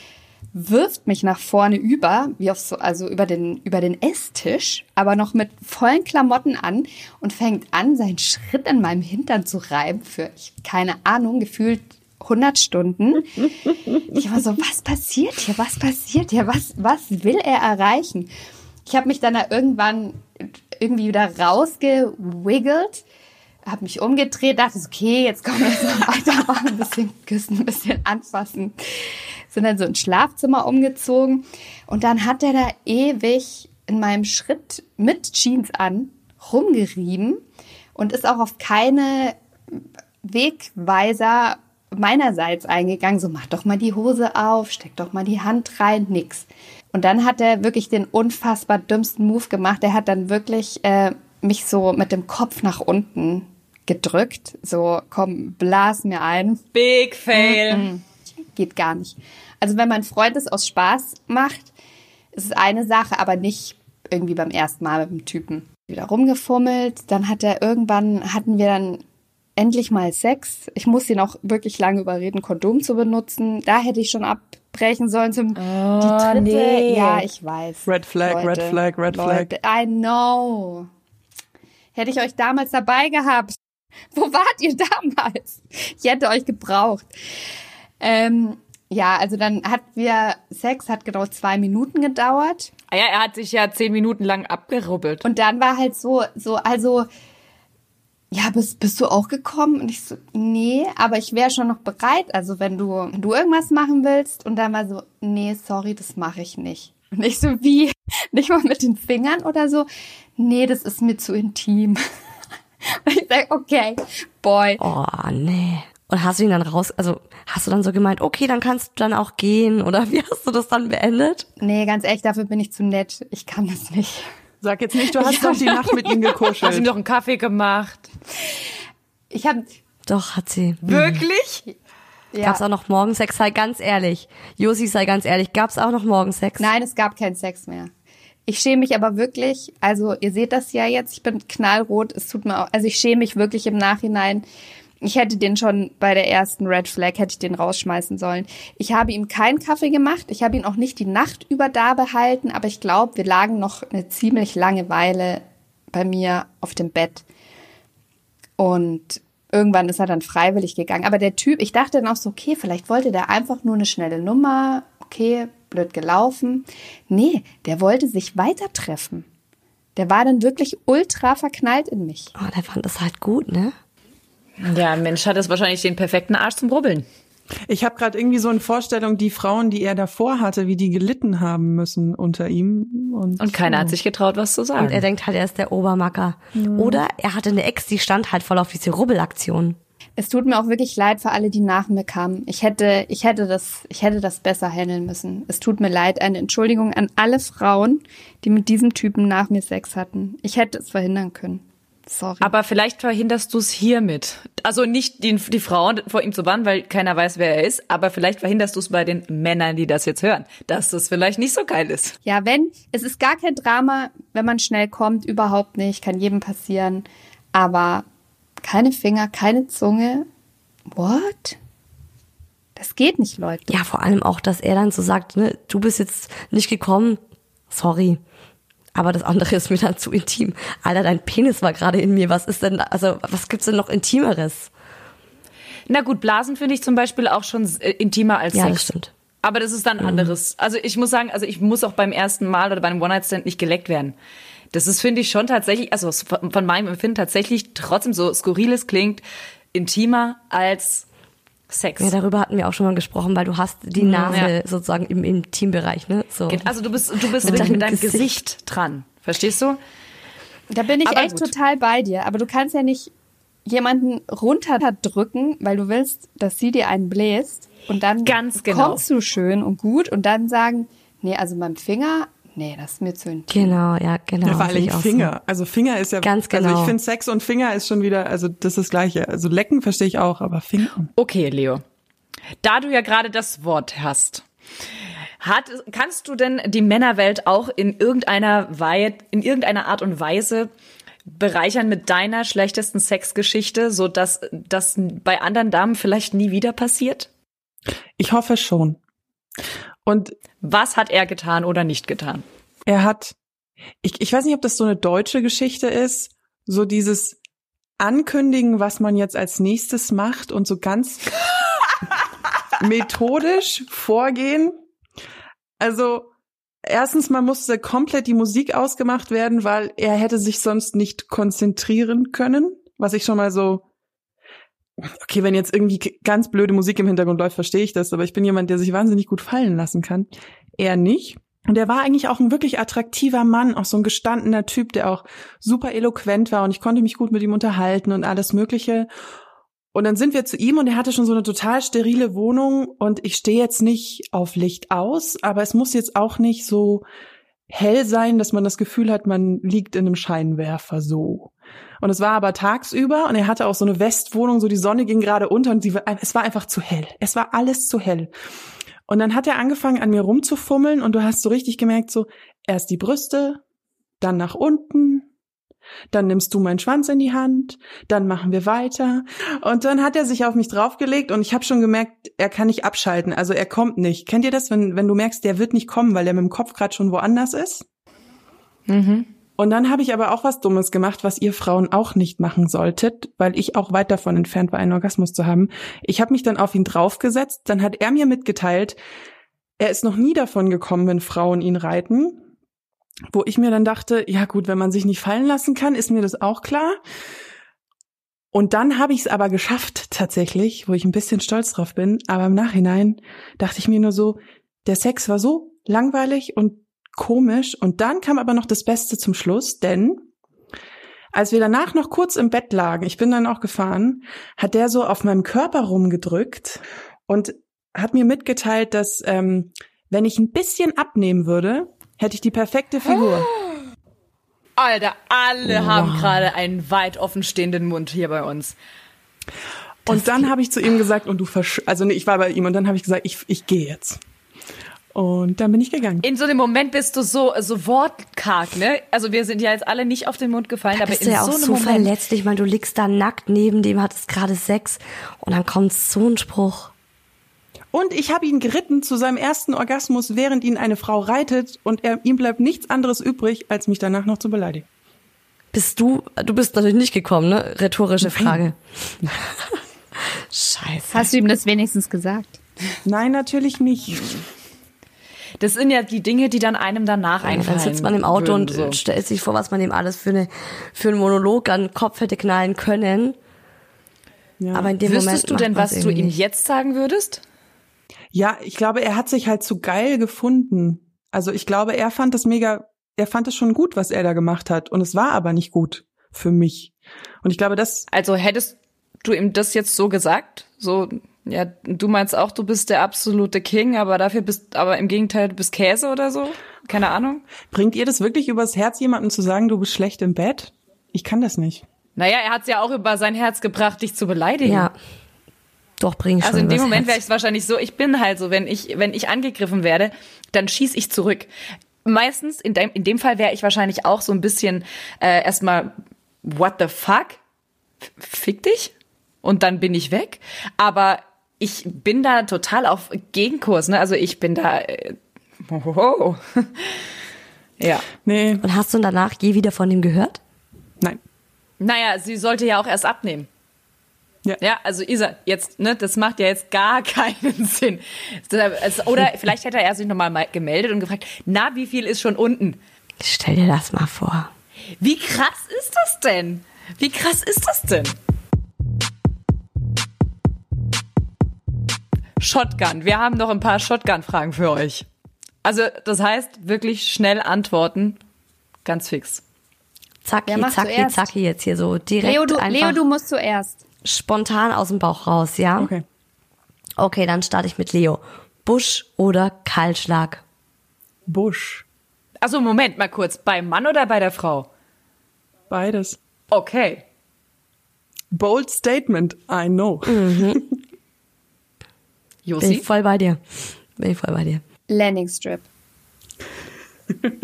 wirft mich nach vorne über, wie auf so, also über den, über den Esstisch, aber noch mit vollen Klamotten an und fängt an, seinen Schritt in meinem Hintern zu reiben für, ich, keine Ahnung, gefühlt 100 Stunden. Ich war so, was passiert hier? Was passiert hier? Was, was will er erreichen? Ich habe mich dann da irgendwann irgendwie wieder rausgewiggelt, habe mich umgedreht, dachte, okay, jetzt kommen wir noch weitermachen, *laughs* ein bisschen küssen, ein bisschen anfassen. Sind dann so ins Schlafzimmer umgezogen und dann hat er da ewig in meinem Schritt mit Jeans an rumgerieben und ist auch auf keine Wegweiser meinerseits eingegangen, so mach doch mal die Hose auf, steck doch mal die Hand rein, nix. Und dann hat er wirklich den unfassbar dümmsten Move gemacht. Er hat dann wirklich äh, mich so mit dem Kopf nach unten gedrückt. So, komm, blas mir ein. Big Fail. Geht gar nicht. Also wenn mein Freund es aus Spaß macht, ist es eine Sache, aber nicht irgendwie beim ersten Mal mit dem Typen. Wieder rumgefummelt, dann hat er irgendwann, hatten wir dann endlich mal Sex. Ich muss ihn auch wirklich lange überreden, Kondom zu benutzen. Da hätte ich schon abbrechen sollen zum die dritte. nee. Ja, ich weiß. Red flag, red flag, red flag. Leute, I know. Hätte ich euch damals dabei gehabt. *laughs* Wo wart ihr damals? Ich hätte euch gebraucht. Ähm, ja, also dann hat wir Sex, hat genau zwei Minuten gedauert. Ah ja, er hat sich ja zehn Minuten lang abgerubbelt. Und dann war halt so, so, also, ja, bist, bist du auch gekommen? Und ich so, nee, aber ich wäre schon noch bereit. Also wenn du, wenn du irgendwas machen willst. Und dann war so, nee, sorry, das mache ich nicht. Und ich so, wie? *laughs* Nicht mal mit den Fingern oder so? Nee, das ist mir zu intim. *laughs* Und ich sag, okay, boy. Oh, nee. Und hast du ihn dann raus, also hast du dann so gemeint, okay, dann kannst du dann auch gehen oder *laughs* wie hast du das dann beendet? Nee, ganz ehrlich, dafür bin ich zu nett. Ich kann das nicht. Sag jetzt nicht, du *laughs* hast doch die Nacht mit ihm Hast ihm gekuschelt. noch einen Kaffee gemacht. Ich habe Doch, hat sie. Wirklich? ja, Gab's auch noch Morgensex? Sei ganz ehrlich. Josi, sei ganz ehrlich. Gab's auch noch Morgensex? Nein, es gab keinen Sex mehr. Ich schäme mich aber wirklich, also ihr seht das ja jetzt, ich bin knallrot, es tut mir auch, also ich schäme mich wirklich im Nachhinein. Ich hätte den schon bei der ersten Red Flag, hätte ich den rausschmeißen sollen. Ich habe ihm keinen Kaffee gemacht, ich habe ihn auch nicht die Nacht über da behalten, aber ich glaube, wir lagen noch eine ziemlich lange Weile bei mir auf dem Bett. Und irgendwann ist er dann freiwillig gegangen. Aber der Typ, ich dachte dann auch so, okay, vielleicht wollte der einfach nur eine schnelle Nummer. Okay, blöd gelaufen. Nee, der wollte sich weiter treffen. Der war dann wirklich ultra verknallt in mich. Oh, der fand das halt gut, ne? Ja, ein Mensch hat es wahrscheinlich den perfekten Arsch zum Rubbeln. Ich habe gerade irgendwie so eine Vorstellung, die Frauen, die er davor hatte, wie die gelitten haben müssen unter ihm. Und, Und keiner hat sich getraut, was zu sagen. Und er denkt halt, er ist der Obermacker. Oder er hatte eine Ex, die stand halt voll auf diese Rubbelaktion. Es tut mir auch wirklich leid für alle, die nach mir kamen. Ich hätte, ich hätte das, ich hätte das besser handeln müssen. Es tut mir leid. Eine Entschuldigung an alle Frauen, die mit diesem Typen nach mir Sex hatten. Ich hätte es verhindern können. Sorry. Aber vielleicht verhinderst du es hiermit. Also nicht die, die Frauen vor ihm zu bannen, weil keiner weiß, wer er ist, aber vielleicht verhinderst du es bei den Männern, die das jetzt hören, dass das vielleicht nicht so geil ist. Ja, wenn, es ist gar kein Drama, wenn man schnell kommt, überhaupt nicht, kann jedem passieren. Aber keine Finger, keine Zunge. What? Das geht nicht, Leute. Ja, vor allem auch, dass er dann so sagt, ne, du bist jetzt nicht gekommen, sorry. Aber das andere ist mir dann zu intim. Alter, dein Penis war gerade in mir. Was ist denn, also, was gibt's denn noch Intimeres? Na gut, Blasen finde ich zum Beispiel auch schon äh, intimer als Ja, Sex. das stimmt. Aber das ist dann anderes. Also ich muss sagen, also ich muss auch beim ersten Mal oder bei einem One-Night-Stand nicht geleckt werden. Das ist, finde ich, schon tatsächlich, also von von meinem Empfinden tatsächlich trotzdem so skurril es klingt, intimer als Sex. Ja, darüber hatten wir auch schon mal gesprochen, weil du hast die Nase Ja. sozusagen im Intimbereich, ne? So. Also du bist, du bist Mit wirklich deinem mit deinem Gesicht. Gesicht. dran. Verstehst du? Da bin ich Aber echt gut. total bei dir. Aber du kannst ja nicht jemanden runterdrücken, weil du willst, dass sie dir einen bläst und dann Ganz genau. kommst du schön und gut und dann sagen, nee, also mein Finger, nee, das ist mir zu intim. Genau, ja, genau. Ja, vor allem ich auch Finger. Also Finger ist ja Ganz Also genau. ich finde Sex und Finger ist schon wieder, also das ist das Gleiche. Also lecken verstehe ich auch, aber Finger. Okay, Leo. Da du ja gerade das Wort hast, hat, kannst du denn die Männerwelt auch in irgendeiner Wei in irgendeiner Art und Weise bereichern mit deiner schlechtesten Sexgeschichte, so dass das bei anderen Damen vielleicht nie wieder passiert? Ich hoffe schon. Und Was hat er getan oder nicht getan? er hat, ich, ich weiß nicht, ob das so eine deutsche Geschichte ist, so dieses Ankündigen, was man jetzt als nächstes macht und so ganz *laughs* methodisch vorgehen. Also erstens mal musste komplett die Musik ausgemacht werden, weil er hätte sich sonst nicht konzentrieren können, was ich schon mal so Okay, wenn jetzt irgendwie ganz blöde Musik im Hintergrund läuft, verstehe ich das, aber ich bin jemand, der sich wahnsinnig gut fallen lassen kann. Er nicht. Und er war eigentlich auch ein wirklich attraktiver Mann, auch so ein gestandener Typ, der auch super eloquent war und ich konnte mich gut mit ihm unterhalten und alles Mögliche. Und dann sind wir zu ihm und er hatte schon so eine total sterile Wohnung und ich stehe jetzt nicht auf Licht aus, aber es muss jetzt auch nicht so hell sein, dass man das Gefühl hat, man liegt in einem Scheinwerfer so. Und es war aber tagsüber und er hatte auch so eine Westwohnung, so die Sonne ging gerade unter und sie, es war einfach zu hell. Es war alles zu hell. Und dann hat er angefangen an mir rumzufummeln und du hast so richtig gemerkt, so erst die Brüste, dann nach unten, dann nimmst du meinen Schwanz in die Hand, dann machen wir weiter. Und dann hat er sich auf mich draufgelegt und ich habe schon gemerkt, er kann nicht abschalten. Also er kommt nicht. Kennt ihr das, wenn, wenn du merkst, der wird nicht kommen, weil er mit dem Kopf gerade schon woanders ist? Und dann habe ich aber auch was Dummes gemacht, was ihr Frauen auch nicht machen solltet, weil ich auch weit davon entfernt war, einen Orgasmus zu haben. Ich habe mich dann auf ihn draufgesetzt, dann hat er mir mitgeteilt, er ist noch nie davon gekommen, wenn Frauen ihn reiten. Wo ich mir dann dachte, ja gut, wenn man sich nicht fallen lassen kann, ist mir das auch klar. Und dann habe ich es aber geschafft tatsächlich, wo ich ein bisschen stolz drauf bin. Aber im Nachhinein dachte ich mir nur so, der Sex war so langweilig und komisch. Und dann kam aber noch das Beste zum Schluss, denn als wir danach noch kurz im Bett lagen, ich bin dann auch gefahren, hat der so auf meinem Körper rumgedrückt und hat mir mitgeteilt, dass ähm, wenn ich ein bisschen abnehmen würde, hätte ich die perfekte Figur. *gasps* Alter, alle haben gerade einen weit offenstehenden Mund hier bei uns. Und dann habe ich zu ihm gesagt, und du versch also nee, ich war bei ihm und dann habe ich gesagt, ich, ich gehe jetzt. Und dann bin ich gegangen. In so einem Moment bist du so, so wortkarg, ne? Also wir sind ja jetzt alle nicht auf den Mund gefallen, Da aber bist in du ja so auch so Moment. verletzlich, weil du liegst da nackt neben dem, hattest gerade Sex und dann kommt so ein Spruch. Und ich habe ihn geritten zu seinem ersten Orgasmus, während ihn eine Frau reitet und er, ihm bleibt nichts anderes übrig, als mich danach noch zu beleidigen. Bist du, du bist natürlich nicht gekommen, ne? Rhetorische Frage. *laughs* Scheiße. Hast du ihm das wenigstens gesagt? Nein, natürlich nicht. Das sind ja die Dinge, die dann einem danach Ja, einfallen. dann sitzt man im Auto würden, und so. stellt sich vor, was man ihm alles für, eine, für einen Monolog an den Kopf hätte knallen können. Ja. Aber in dem Moment Wüsstest du macht denn, was du ihm nicht. jetzt sagen würdest? Ja, ich glaube, er hat sich halt zu geil gefunden. Also ich glaube, er fand das mega, er fand es schon gut, was er da gemacht hat. Und es war aber nicht gut für mich. Und ich glaube, das, Also hättest du ihm das jetzt so gesagt? So, ja, du meinst auch, du bist der absolute King, aber dafür bist, aber im Gegenteil, du bist Käse oder so? Keine Ahnung. bringt ihr das wirklich übers Herz, jemandem zu sagen, du bist schlecht im Bett? Ich kann das nicht. Naja, er hat's ja auch über sein Herz gebracht, dich zu beleidigen. Ja. Doch, bring ich schon Also in dem Moment wäre ich wahrscheinlich so, ich bin halt so, wenn ich, wenn ich angegriffen werde, dann schieß ich zurück. Meistens, in dem, in dem Fall wäre ich wahrscheinlich auch so ein bisschen äh, erstmal, what the fuck? F- Fick dich? Und dann bin ich weg. Aber ich bin da total auf Gegenkurs, ne? Also ich bin da. Äh, hoho. *laughs* ja. Nee, Und hast du danach je wieder von ihm gehört? nein. Naja, sie sollte ja auch erst abnehmen. Ja. Ja, also Isa, jetzt, ne, das macht ja jetzt gar *laughs* keinen Sinn. Oder *laughs* vielleicht hätte er sich nochmal mal gemeldet und gefragt, na, wie viel ist schon unten? Stell dir das mal vor. Wie krass ist das denn? Wie krass ist das denn? Shotgun. Wir haben noch ein paar Shotgun-Fragen für euch. Also, das heißt, wirklich schnell antworten. Ganz fix. Zacki, macht zacki, zuerst? zacki jetzt hier so direkt Leo, du, einfach Leo, du musst zuerst. spontan aus dem Bauch raus, ja? Okay. Okay, dann starte ich mit Leo. Busch oder Kahlschlag? Busch. Also, Moment mal kurz. Beim Mann oder bei der Frau? Beides. Okay. Bold statement, I know. Bin *laughs* Josi? ich voll bei dir. Bin ich voll bei dir. Landing Strip.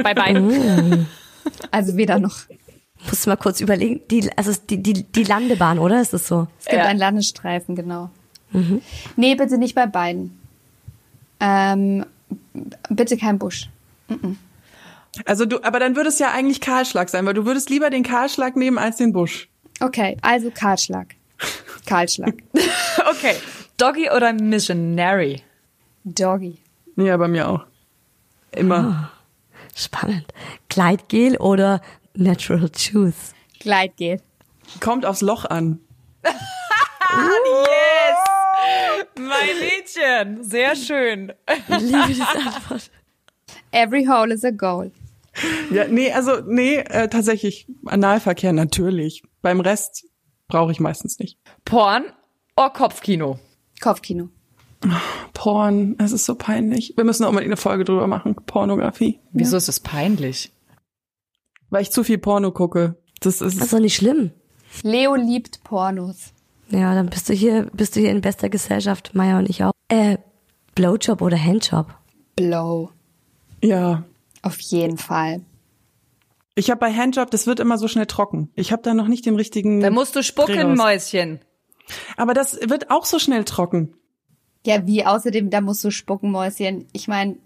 Bei beiden. *laughs* Also weder noch. Musst du mal kurz überlegen. Die, also die, die, die Landebahn, oder? Ist es so? Es gibt Ja. einen Landestreifen, genau. Nee, bitte nicht bei beiden. Ähm, bitte kein Busch. Also du, aber dann würde es ja eigentlich Kahlschlag sein, weil du würdest lieber den Kahlschlag nehmen als den Busch. Okay, also Kahlschlag. Kahlschlag. *laughs* Okay. Doggy oder Missionary? Doggy. Ja, bei mir auch. Immer. Spannend. Gleitgel oder Natural Juice? Gleitgel. Kommt aufs Loch an. *laughs* Yes! Mein Mädchen. Sehr schön. Ich liebe diese Antwort. Every hole is a goal. Ja, nee, also nee, äh, tatsächlich Analverkehr natürlich. Beim Rest brauche ich meistens nicht. Porn oder Kopfkino? Kopfkino. Porn, es ist so peinlich. Wir müssen auch mal eine Folge drüber machen. Pornografie. Wieso ist das peinlich? Weil ich zu viel Porno gucke. Das ist Das ist doch nicht schlimm. Leo liebt Pornos. Ja, dann bist du hier, bist du hier in bester Gesellschaft, Maya und ich auch. Äh, Blowjob oder Handjob? Blow. ja. Auf jeden Fall. Ich habe bei Handjob, das wird immer so schnell trocken. Ich habe da noch nicht den richtigen. Da musst du spucken. Mäuschen. Aber das wird auch so schnell trocken. Ja, wie außerdem, da musst du spucken, Mäuschen. Ich meine,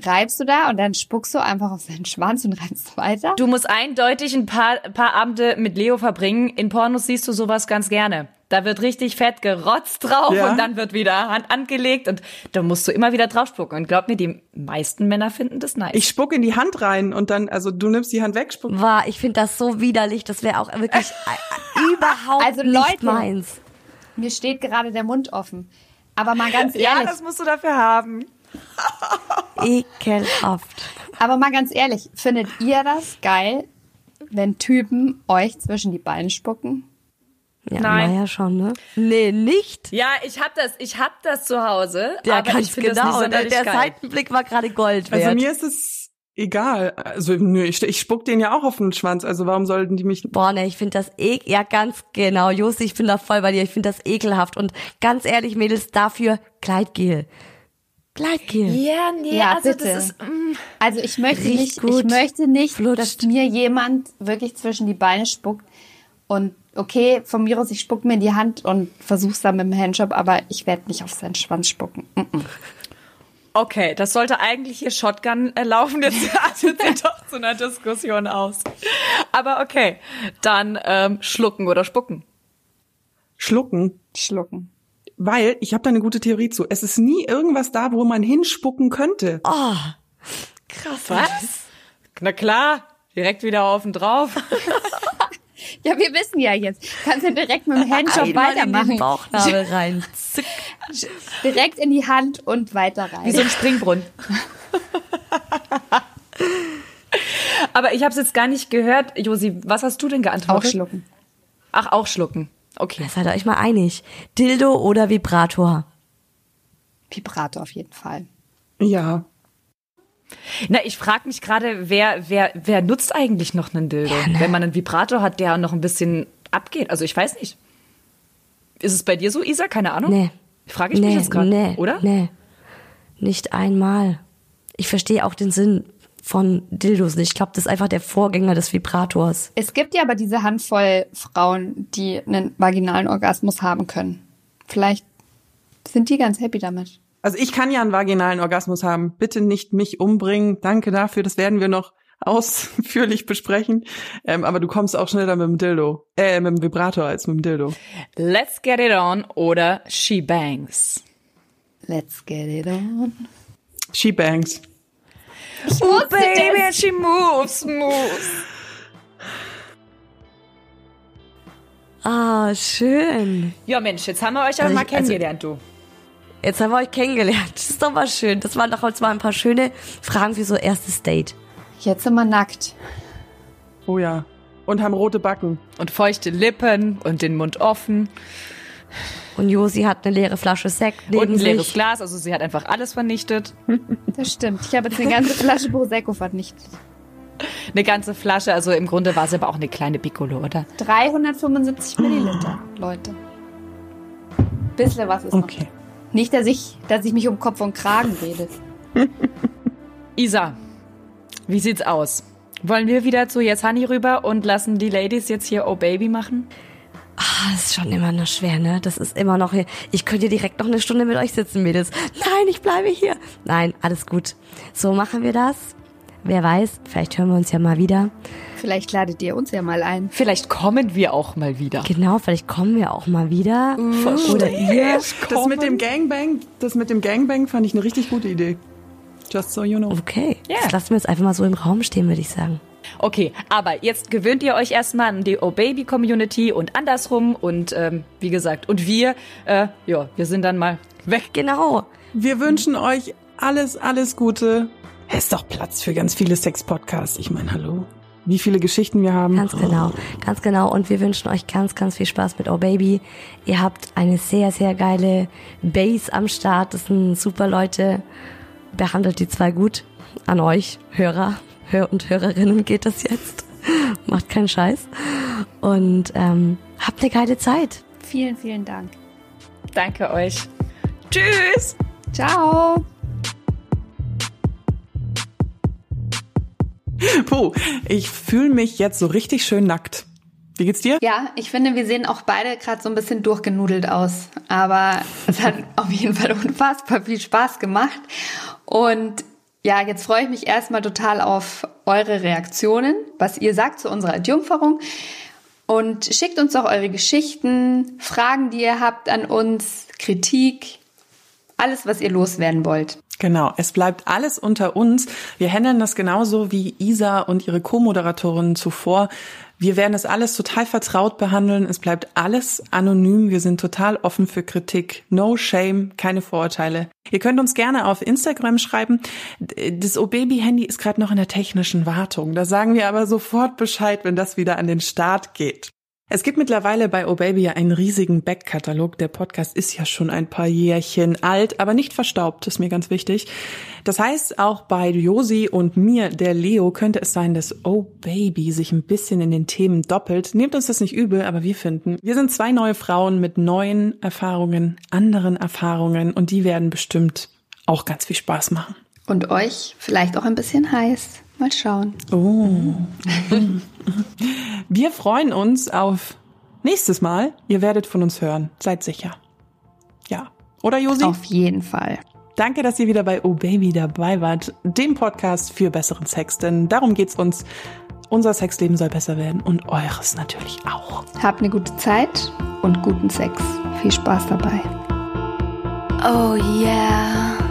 reibst du da und dann spuckst du einfach auf seinen Schwanz und rennst weiter? Du musst eindeutig ein paar, paar Abende mit Leo verbringen. In Pornos siehst du sowas ganz gerne. Da wird richtig fett gerotzt drauf Ja. und dann wird wieder Hand angelegt und da musst du immer wieder drauf spucken. Und glaub mir, die meisten Männer finden das nice. Ich spuck in die Hand rein und dann, also du nimmst die Hand weg, spuck. War, ich finde das so widerlich. Das wäre auch wirklich *laughs* überhaupt Also, nicht Leute. meins. Mir steht gerade der Mund offen. Aber mal ganz ja, ehrlich, das musst du dafür haben. *laughs* Ekelhaft. aber mal ganz ehrlich, findet ihr das geil, wenn Typen euch zwischen die Beine spucken? Ja, Nein. Maya schon, ne? Nee, nicht. Ja, ich hab das, ich hab das zu Hause. Ja, aber ganz ich genau. das nicht der der. Seitenblick war gerade Gold wert. Also mir ist es egal. Also nö, ich, ich spuck den ja auch auf den Schwanz. Also warum sollten die mich? Boah, ne, ich finde das ek ja ganz genau. Josi, ich bin da voll bei dir. Ich finde das ekelhaft und ganz ehrlich, Mädels, dafür Gleitgel. Gleitgel. Ja, nee, Ja, also bitte. das ist, mm, Also ich möchte Riecht nicht, gut, ich möchte nicht, flutscht. dass mir jemand wirklich zwischen die Beine spuckt und okay, von mir aus, ich spuck mir in die Hand und versuch's dann mit dem Handjob, aber ich werde nicht auf seinen Schwanz spucken. Mm-mm. Okay, das sollte eigentlich hier Shotgun äh, laufen. Jetzt *laughs* artet sie doch zu einer Diskussion aus. Aber okay, dann ähm, schlucken oder spucken. Schlucken. Schlucken. Weil, ich habe da eine gute Theorie zu. Es ist nie irgendwas da, wo man hinspucken könnte. Oh, krass. Was? Na klar, direkt wieder auf und drauf. *laughs* Ja, wir wissen ja jetzt. Kannst du direkt mit dem Handjob Einmal in weitermachen. den Bauchnabel rein. Zick. Direkt in die Hand und weiter rein. Wie so ein Springbrunnen. Aber ich habe es jetzt gar nicht gehört. Josi, was hast du denn auch geantwortet? schlucken. Ach, auch schlucken. Okay. Seid ihr euch mal einig. Dildo oder Vibrator? Vibrator auf jeden Fall. Ja. Na, ich frage mich gerade, wer, wer, wer nutzt eigentlich noch einen Dildo? Wenn man einen Vibrator hat, der noch ein bisschen abgeht. Also ich weiß nicht. Ist es bei dir so, Isa? Keine Ahnung. Nee. Frage ich nee, mich jetzt gerade. nee, Oder? Nee. Nicht einmal. Ich verstehe auch den Sinn von Dildos nicht. Ich glaube, das ist einfach der Vorgänger des Vibrators. Es gibt ja aber diese Handvoll Frauen, die einen vaginalen Orgasmus haben können. Vielleicht sind die ganz happy damit. Also ich kann ja einen vaginalen Orgasmus haben. Bitte nicht mich umbringen. Danke dafür. Das werden wir noch ausführlich besprechen. Ähm, aber du kommst auch schneller mit dem Dildo. Äh, mit dem Vibrator als mit dem Dildo. Let's get it on oder she bangs. Let's get it on. She bangs. Oh, baby, and she moves, moves. Ah, schön. Ja, Mensch, jetzt haben wir euch aber Also mal ich- also- kennengelernt, du. Jetzt haben wir euch kennengelernt. Das ist doch mal schön. Das waren doch jetzt mal ein paar schöne Fragen für so erstes Date. Jetzt sind wir nackt. Oh ja. Und haben rote Backen. Und feuchte Lippen und den Mund offen Und Josi hat eine leere Flasche Sekt neben und ein leeres sich. Glas. Also sie hat einfach alles vernichtet. Das stimmt. Ich habe jetzt eine ganze Flasche Prosecco vernichtet. Eine ganze Flasche. Also im Grunde war es aber auch eine kleine Piccolo, oder? 375 Milliliter, Leute. Bisschen was ist noch. Okay. Nicht, dass ich, dass ich mich um Kopf und Kragen rede. *laughs* Isa, wie sieht's aus? Wollen wir wieder zu Jetzt Honey rüber und lassen die Ladies jetzt hier Oh Baby machen? Ah, das ist schon immer noch schwer, ne? Das ist immer noch hier. Ich könnte direkt noch eine Stunde mit euch sitzen, Mädels. Nein, ich bleibe hier. Nein, alles gut. So machen wir das. Wer weiß, vielleicht hören wir uns ja mal wieder. Vielleicht ladet ihr uns ja mal ein. Vielleicht kommen wir auch mal wieder. Genau, vielleicht kommen wir auch mal wieder. Oder ihr. Das mit dem Gangbang, das mit dem Gangbang fand ich eine richtig gute Idee. Just so you know. Okay, Ja. das lassen wir jetzt einfach mal so im Raum stehen, würde ich sagen. Okay, aber jetzt gewöhnt ihr euch erstmal an die Oh Baby Community und andersrum und ähm, wie gesagt, und wir, äh, ja, wir sind dann mal weg. Genau. Wir wünschen euch alles, alles Gute. Es ist doch Platz für ganz viele Sex-Podcasts. Ich meine, hallo. Wie viele Geschichten wir haben. Ganz genau, ganz genau. Und wir wünschen euch ganz, ganz viel Spaß mit Oh Baby. Ihr habt eine sehr, sehr geile Base am Start. Das sind super Leute. Behandelt die zwei gut. An euch, Hörer, Hör und Hörerinnen geht das jetzt. *laughs* Macht keinen Scheiß. Und ähm, habt eine geile Zeit. Vielen, vielen Dank. Danke euch. Tschüss. Ciao. *laughs* Puh, ich fühle mich jetzt so richtig schön nackt. Wie geht's dir? Ja, ich finde, wir sehen auch beide gerade so ein bisschen durchgenudelt aus. Aber es hat *laughs* auf jeden Fall unfassbar viel Spaß gemacht. Und ja, jetzt freue ich mich erstmal total auf eure Reaktionen, was ihr sagt zu unserer Entjungferung. Und schickt uns auch eure Geschichten, Fragen, die ihr habt an uns, Kritik, alles, was ihr loswerden wollt. Genau, es bleibt alles unter uns. Wir handeln das genauso wie Isa und ihre Co-Moderatorin zuvor. Wir werden es alles total vertraut behandeln. Es bleibt alles anonym. Wir sind total offen für Kritik. No shame, keine Vorurteile. Ihr könnt uns gerne auf Instagram schreiben. Das O-Baby-Handy ist gerade noch in der technischen Wartung. Da sagen wir aber sofort Bescheid, wenn das wieder an den Start geht. Es gibt mittlerweile bei Oh Baby ja einen riesigen Backkatalog. Der Podcast ist ja schon ein paar Jährchen alt, aber nicht verstaubt, ist mir ganz wichtig. Das heißt, auch bei Josi und mir, der Leo, könnte es sein, dass Oh Baby sich ein bisschen in den Themen doppelt. Nehmt uns das nicht übel, aber wir finden, wir sind zwei neue Frauen mit neuen Erfahrungen, anderen Erfahrungen und die werden bestimmt auch ganz viel Spaß machen. Und euch vielleicht auch ein bisschen heiß. Mal schauen. Oh. *laughs* Wir freuen uns auf nächstes Mal. Ihr werdet von uns hören. Seid sicher. Ja. Oder Josi? Auf jeden Fall. Danke, dass ihr wieder bei Oh Baby dabei wart, dem Podcast für besseren Sex, denn darum geht's uns. Unser Sexleben soll besser werden und eures natürlich auch. Habt eine gute Zeit und guten Sex. Viel Spaß dabei. Oh yeah.